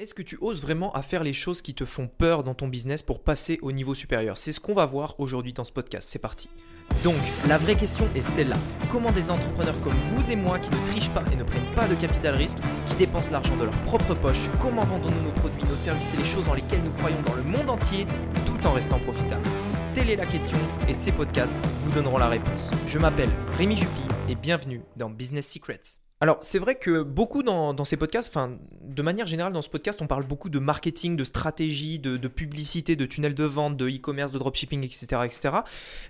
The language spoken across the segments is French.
Est-ce que tu oses vraiment à faire les choses qui te font peur dans ton business pour passer au niveau supérieur? C'est ce qu'on va voir aujourd'hui dans ce podcast. C'est parti. Donc, la vraie question est celle-là. Comment des entrepreneurs comme vous et moi qui ne trichent pas et ne prennent pas de capital risque, qui dépensent l'argent de leur propre poche, comment vendons-nous nos produits, nos services et les choses dans lesquelles nous croyons dans le monde entier tout en restant profitables? Telle est la question et ces podcasts vous donneront la réponse. Je m'appelle Rémi Jupy et bienvenue dans Business Secrets. Alors, c'est vrai que beaucoup dans, ces podcasts, enfin, de manière générale, dans ce podcast, on parle beaucoup de marketing, de stratégie, de, publicité, de tunnels de vente, de e-commerce, de dropshipping, etc. etc.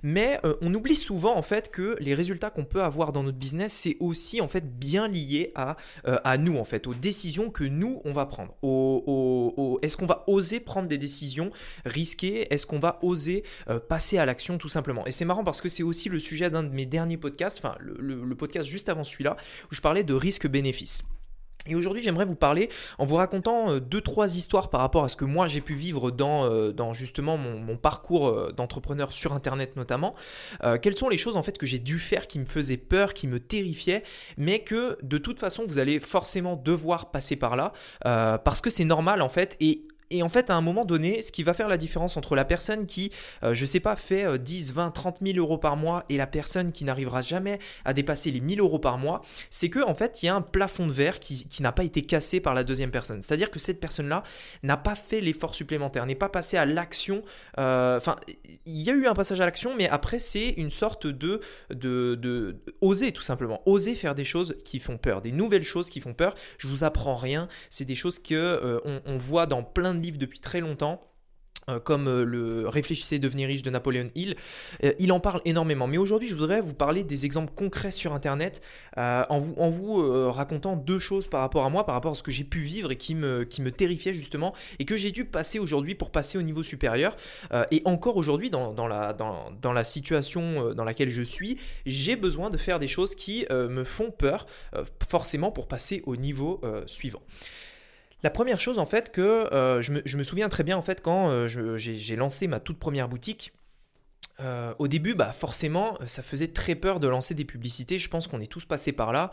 Mais euh, on oublie souvent, en fait, que les résultats qu'on peut avoir dans notre business, c'est aussi, en fait, bien lié à, euh, à nous, en fait, aux décisions que nous, on va prendre. Est-ce qu'on va oser prendre des décisions risquées? Est-ce qu'on va oser euh, passer à l'action, tout simplement? Et c'est marrant parce que c'est aussi le sujet d'un de mes derniers podcasts, enfin, le, le podcast juste avant celui-là, où je parlais de risque-bénéfice. Et aujourd'hui, j'aimerais vous parler en vous racontant euh, deux, trois histoires par rapport à ce que moi j'ai pu vivre dans, euh, justement mon, parcours euh, d'entrepreneur sur Internet notamment. quelles sont les choses en fait que j'ai dû faire qui me faisaient peur, qui me terrifiaient, mais que de toute façon vous allez forcément devoir passer par là parce que c'est normal en fait. Et et en fait, à un moment donné, ce qui va faire la différence entre la personne qui, je euh, je sais pas, fait 10, 20, 30 000 euros par mois et la personne qui n'arrivera jamais à dépasser les 1000 euros par mois, c'est que en fait, il y a un plafond de verre qui, n'a pas été cassé par la deuxième personne. C'est-à-dire que cette personne-là n'a pas fait l'effort supplémentaire, n'est pas passé à l'action. Euh, enfin, il y a eu un passage à l'action, mais après, c'est une sorte de, de, de, oser tout simplement, oser faire des choses qui font peur, des nouvelles choses qui font peur. Je vous apprends rien. C'est des choses que euh, on voit dans plein de livre depuis très longtemps euh, comme euh, le Réfléchissez devenir riche de Napoléon Hill. Euh, il en parle énormément. Mais aujourd'hui, je voudrais vous parler des exemples concrets sur Internet en vous, en vous racontant deux choses par rapport à moi, par rapport à ce que j'ai pu vivre et qui me, qui me terrifiait justement et que j'ai dû passer aujourd'hui pour passer au niveau supérieur. et encore aujourd'hui, dans, dans, la, dans, dans, la situation dans laquelle je suis, j'ai besoin de faire des choses qui me font peur, forcément pour passer au niveau suivant. La première chose en fait que euh, je, me, souviens très bien en fait quand euh, j'ai lancé ma toute première boutique, euh, au début, bah forcément, ça faisait très peur de lancer des publicités. Je pense qu'on est tous passés par là.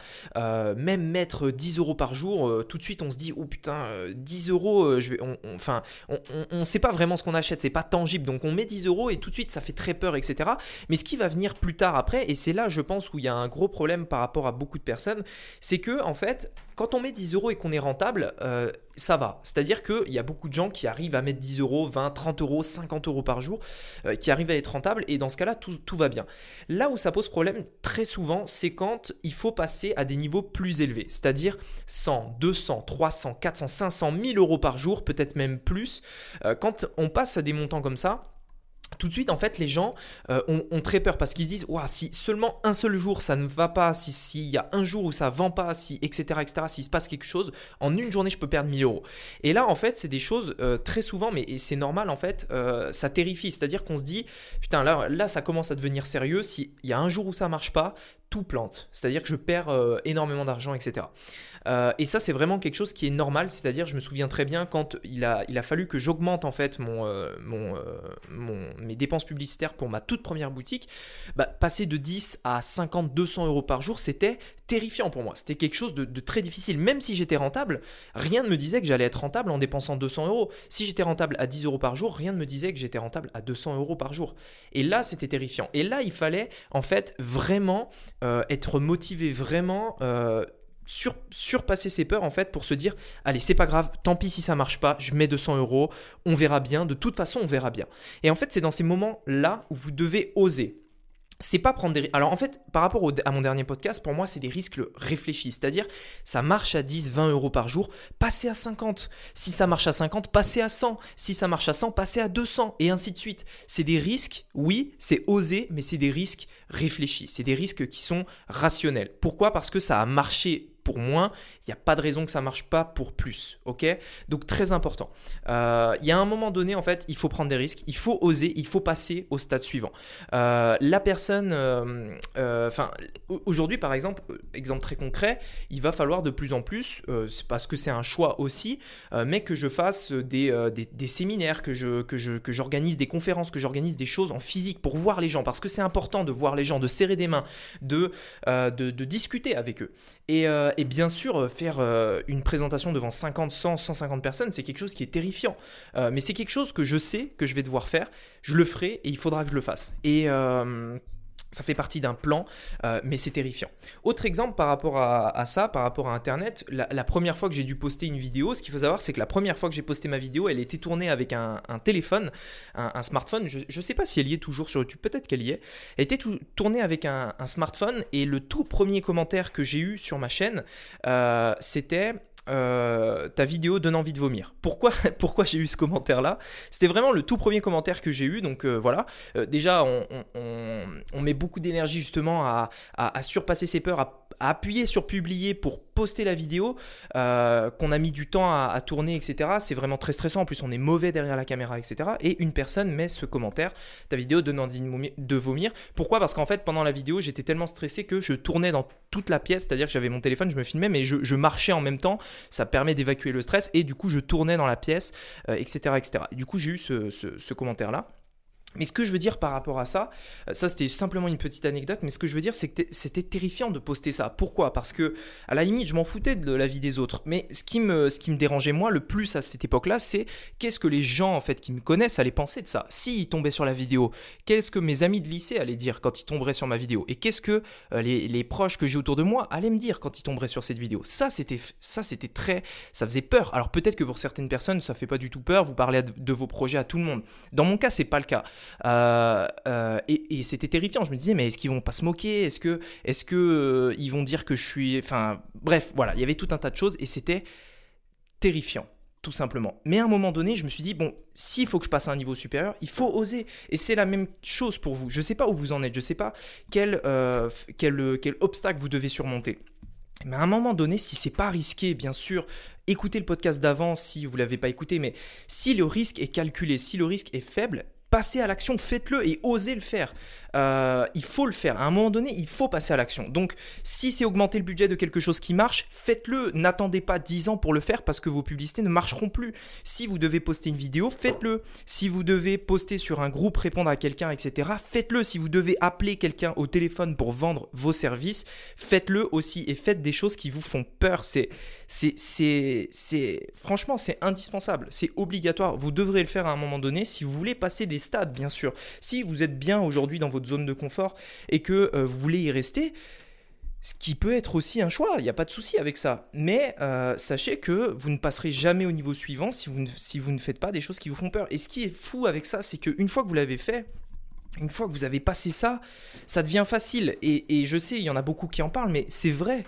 même mettre 10 euros par jour, tout de suite on se dit oh putain, 10 euros, je vais, enfin, on ne sait pas vraiment ce qu'on achète, c'est pas tangible. Donc on met 10 euros et tout de suite ça fait très peur, etc. Mais ce qui va venir plus tard après, et c'est là, je pense, où il y a un gros problème par rapport à beaucoup de personnes, c'est que en fait, quand on met 10 euros et qu'on est rentable, euh, ça va. C'est-à-dire qu'il y a beaucoup de gens qui arrivent à mettre 10 euros, 20, 30 euros, 50 euros par jour, euh, qui arrivent à être rentables, et dans ce cas-là, tout, va bien. Là où ça pose problème très souvent, c'est quand il faut passer à des niveaux plus élevés, c'est-à-dire 100, 200, 300, 400, 500, 1000 euros par jour, peut-être même plus. Euh, quand on passe à des montants comme ça, tout de suite, en fait, les gens euh, ont, très peur parce qu'ils se disent si seulement un seul jour ça ne va pas, s'il y a un jour où ça vend pas, si, etc., etc., s'il se passe quelque chose, en une journée, je peux perdre 1000 euros. Et là, en fait, c'est des choses euh, très souvent, mais c'est normal, en fait, euh, ça terrifie. C'est-à-dire qu'on se dit putain, là, là, ça commence à devenir sérieux. S'il y a un jour où ça marche pas, tout plante. C'est-à-dire que je perds énormément d'argent, etc. Euh, et ça, c'est vraiment quelque chose qui est normal. C'est-à-dire, je me souviens très bien quand il a, fallu que j'augmente en fait euh, euh, mon, mes dépenses publicitaires pour ma toute première boutique. Bah, passer de 10 à 50, 200 euros par jour, c'était terrifiant pour moi. C'était quelque chose de, très difficile. Même si j'étais rentable, rien ne me disait que j'allais être rentable en dépensant 200 euros. Si j'étais rentable à 10 euros par jour, rien ne me disait que j'étais rentable à 200 euros par jour. Et là, c'était terrifiant. Et là, il fallait en fait vraiment être motivé, vraiment sur, surpasser ses peurs en fait pour se dire allez c'est pas grave tant pis si ça marche pas je mets 200 euros on verra bien de toute façon on verra bien et en fait c'est dans ces moments là où vous devez oser c'est pas prendre des alors en fait par rapport à mon dernier podcast pour moi c'est des risques réfléchis. C'est-à-dire ça marche à 10 20 euros par jour passez à 50 si ça marche à 50 passez à 100 si ça marche à 100 passez à 200 et ainsi de suite. C'est des risques oui c'est oser mais c'est des risques réfléchis. C'est des risques qui sont rationnels. Pourquoi? Parce que ça a marché pour moins, il n'y a pas de raison que ça marche pas pour plus. Ok? Donc très important. Euh, il y a un moment donné, en fait, il faut prendre des risques, il faut oser, il faut passer au stade suivant. Euh, la personne, euh, enfin, aujourd'hui par exemple, exemple très concret, il va falloir de plus en plus, parce que c'est un choix aussi, mais que je fasse des, des, séminaires, que je que je que j'organise des conférences, que j'organise des choses en physique pour voir les gens, parce que c'est important de voir les gens, de serrer des mains, de, de, de discuter avec eux. Et, et bien sûr, faire une présentation devant 50, 100, 150 personnes, c'est quelque chose qui est terrifiant. mais c'est quelque chose que je sais que je vais devoir faire. Je le ferai et il faudra que je le fasse. Et ça fait partie d'un plan, euh, mais c'est terrifiant. Autre exemple par rapport à, ça, par rapport à Internet, la, première fois que j'ai dû poster une vidéo, ce qu'il faut savoir, c'est que la première fois que j'ai posté ma vidéo, elle était tournée avec un, téléphone, un, smartphone. Je ne sais pas si elle y est toujours sur YouTube, peut-être qu'elle y est. Elle était tournée avec un, smartphone et le tout premier commentaire que j'ai eu sur ma chaîne, euh, c'était euh, ta vidéo donne envie de vomir. Pourquoi, pourquoi j'ai eu ce commentaire-là? C'était vraiment le tout premier commentaire que j'ai eu. Donc euh, voilà, euh, déjà, on, met beaucoup d'énergie justement à, à, surpasser ses peurs, à appuyer sur publier pour poster la vidéo, euh, qu'on a mis du temps à, tourner, etc. C'est vraiment très stressant. En plus, on est mauvais derrière la caméra, etc. Et une personne met ce commentaire ta vidéo donne envie de vomir. Pourquoi? Parce qu'en fait, pendant la vidéo, j'étais tellement stressé que je tournais dans toute la pièce, c'est-à-dire que j'avais mon téléphone, je me filmais, mais je, marchais en même temps. Ça permet d'évacuer le stress et du coup, je tournais dans la pièce, etc., euh, etc. Et du coup, j'ai eu ce commentaire-là. Mais ce que je veux dire par rapport à ça, euh, ça c'était simplement une petite anecdote, mais ce que je veux dire c'est que c'était terrifiant de poster ça. Pourquoi? Parce que à la limite je m'en foutais de la vie des autres, mais ce qui me, ce qui me dérangeait moi le plus à cette époque-là, c'est qu'est-ce que les gens en fait qui me connaissent allaient penser de ça. S'ils tombaient sur la vidéo, qu'est-ce que mes amis de lycée allaient dire quand ils tomberaient sur ma vidéo? Et qu'est-ce que euh, les, les, proches que j'ai autour de moi allaient me dire quand ils tomberaient sur cette vidéo? Ça c'était ça c'était très, ça faisait peur. Alors peut-être que pour certaines personnes ça fait pas du tout peur, vous parlez de vos projets à tout le monde. Dans mon cas c'est pas le cas. Euh, euh, et, c'était terrifiant. Je me disais, mais est-ce qu'ils vont pas se moquer? Est-ce que, est-ce que euh, ils vont dire que je suis, enfin, bref, voilà, il y avait tout un tas de choses et c'était terrifiant tout simplement. Mais à un moment donné, je me suis dit, bon, s'il faut que je passe à un niveau supérieur, il faut oser. Et c'est la même chose pour vous. Je ne sais pas où vous en êtes, je ne sais pas quel, quel, quel obstacle vous devez surmonter. Mais à un moment donné, si c'est pas risqué, bien sûr, écoutez le podcast d'avant si vous l'avez pas écouté, mais si le risque est calculé, si le risque est faible, passez à l'action, faites-le et osez le faire. Euh, il faut le faire. À un moment donné, il faut passer à l'action. Donc, si c'est augmenter le budget de quelque chose qui marche, faites-le. N'attendez pas 10 ans pour le faire parce que vos publicités ne marcheront plus. Si vous devez poster une vidéo, faites-le. Si vous devez poster sur un groupe, répondre à quelqu'un, etc., faites-le. Si vous devez appeler quelqu'un au téléphone pour vendre vos services, faites-le aussi et faites des choses qui vous font peur. C'est, franchement, c'est indispensable. C'est obligatoire. Vous devrez le faire à un moment donné si vous voulez passer des stades, bien sûr. Si vous êtes bien aujourd'hui dans votre zone de confort et que euh, vous voulez y rester, ce qui peut être aussi un choix, il n'y a pas de souci avec ça. Mais euh, sachez que vous ne passerez jamais au niveau suivant si vous, ne, si vous ne faites pas des choses qui vous font peur. Et ce qui est fou avec ça, c'est qu'une fois que vous l'avez fait, une fois que vous avez passé ça, ça devient facile. Et, et je sais, il y en a beaucoup qui en parlent, mais c'est vrai.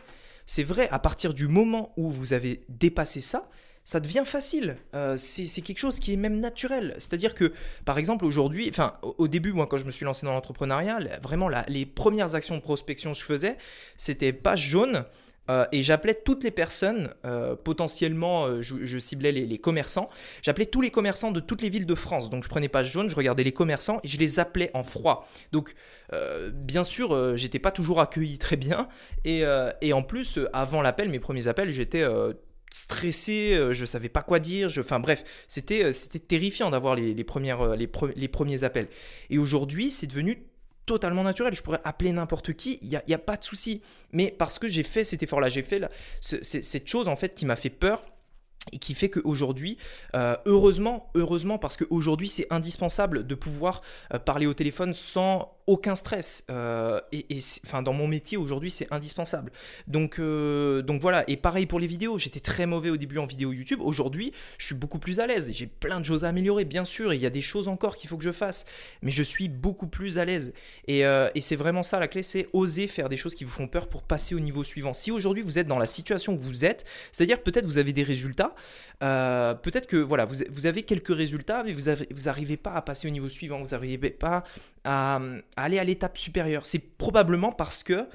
C'est vrai, à partir du moment où vous avez dépassé ça, ça devient facile. Euh, c'est quelque chose qui est même naturel. C'est-à-dire que, par exemple, aujourd'hui, enfin, au, début, moi, quand je me suis lancé dans l'entrepreneuriat, vraiment, les premières actions de prospection que je faisais, c'était page jaune. Euh, et j'appelais toutes les personnes, euh, potentiellement, je, ciblais les, commerçants, j'appelais tous les commerçants de toutes les villes de France. Donc je prenais page jaune, je regardais les commerçants et je les appelais en froid. Donc bien sûr, j'étais pas toujours accueilli très bien. Et en plus, avant l'appel, mes premiers appels, j'étais stressé, euh, je savais pas quoi dire, je, enfin bref, c'était euh, c'était terrifiant d'avoir les, premières euh, les, premiers appels. Et aujourd'hui, c'est devenu totalement naturel. Je pourrais appeler n'importe qui, il n'y a, a, pas de souci. Mais parce que j'ai fait cet effort-là, j'ai fait cette chose en fait qui m'a fait peur et qui fait qu'aujourd'hui, heureusement, heureusement, parce qu'aujourd'hui c'est indispensable de pouvoir parler au téléphone sans aucun stress. Euh, et, enfin, dans mon métier aujourd'hui, c'est indispensable. Donc, euh, donc voilà. Et pareil pour les vidéos. J'étais très mauvais au début en vidéo YouTube. Aujourd'hui, je suis beaucoup plus à l'aise. J'ai plein de choses à améliorer, bien sûr. Il y a des choses encore qu'il faut que je fasse. Mais je suis beaucoup plus à l'aise. Et, euh, et c'est vraiment ça la clé c'est oser faire des choses qui vous font peur pour passer au niveau suivant. Si aujourd'hui vous êtes dans la situation où vous êtes, c'est-à-dire peut-être vous avez des résultats, peut-être que voilà, vous, vous, avez quelques résultats, mais vous n'arrivez vous pas à passer au niveau suivant. Vous n'arrivez pas à aller à l'étape supérieure. C'est probablement parce que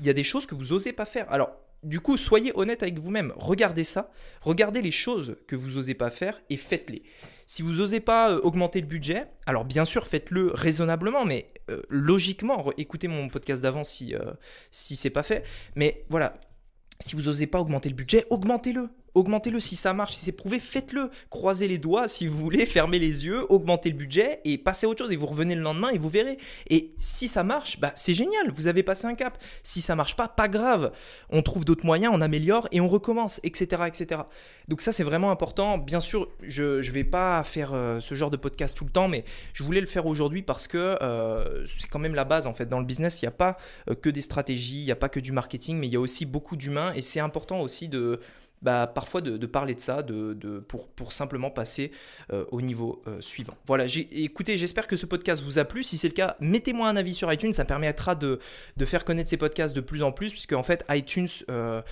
il y a des choses que vous osez pas faire. Alors, du coup, soyez honnête avec vous-même. Regardez ça, regardez les choses que vous osez pas faire et faites-les. Si vous osez pas euh, augmenter le budget, alors bien sûr, faites-le raisonnablement, mais euh, logiquement, écoutez mon podcast d'avant si, euh, si c'est pas fait. Mais voilà, si vous osez pas augmenter le budget, augmentez-le. Augmentez-le si ça marche, si c'est prouvé, faites-le. Croisez les doigts si vous voulez, fermez les yeux, augmentez le budget et passez à autre chose et vous revenez le lendemain et vous verrez. Et si ça marche, bah c'est génial, vous avez passé un cap. Si ça marche pas, pas grave. On trouve d'autres moyens, on améliore et on recommence, etc. etc. Donc ça c'est vraiment important. Bien sûr, je ne vais pas faire euh, ce genre de podcast tout le temps, mais je voulais le faire aujourd'hui parce que euh, c'est quand même la base en fait. Dans le business, il n'y a pas euh, que des stratégies, il n'y a pas que du marketing, mais il y a aussi beaucoup d'humains et c'est important aussi de bah, parfois de, parler de ça de, pour, pour, simplement passer euh, au niveau euh, suivant. Voilà, écoutez, j'espère que ce podcast vous a plu. Si c'est le cas, mettez-moi un avis sur iTunes, ça permettra de, faire connaître ces podcasts de plus en plus, puisque en fait iTunes euh,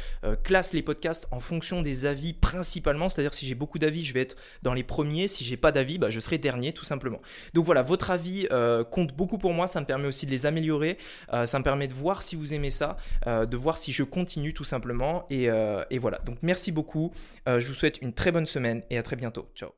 classe les podcasts en fonction des avis principalement, c'est-à-dire si j'ai beaucoup d'avis, je vais être dans les premiers, si j'ai pas d'avis, bah, je serai dernier tout simplement. Donc voilà, votre avis compte beaucoup pour moi, ça me permet aussi de les améliorer, ça me permet de voir si vous aimez ça, de voir si je continue tout simplement, et, et voilà. Donc merci Merci beaucoup. Euh, je vous souhaite une très bonne semaine et à très bientôt. Ciao.